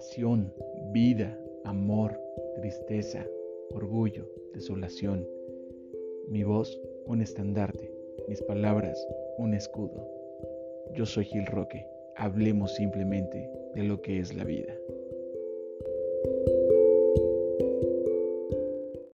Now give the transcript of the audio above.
pasión, vida, amor, tristeza, orgullo, desolación. Mi voz, un estandarte, mis palabras, un escudo. Yo soy Gil Roque, hablemos simplemente de lo que es la vida.